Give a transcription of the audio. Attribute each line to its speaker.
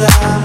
Speaker 1: nada.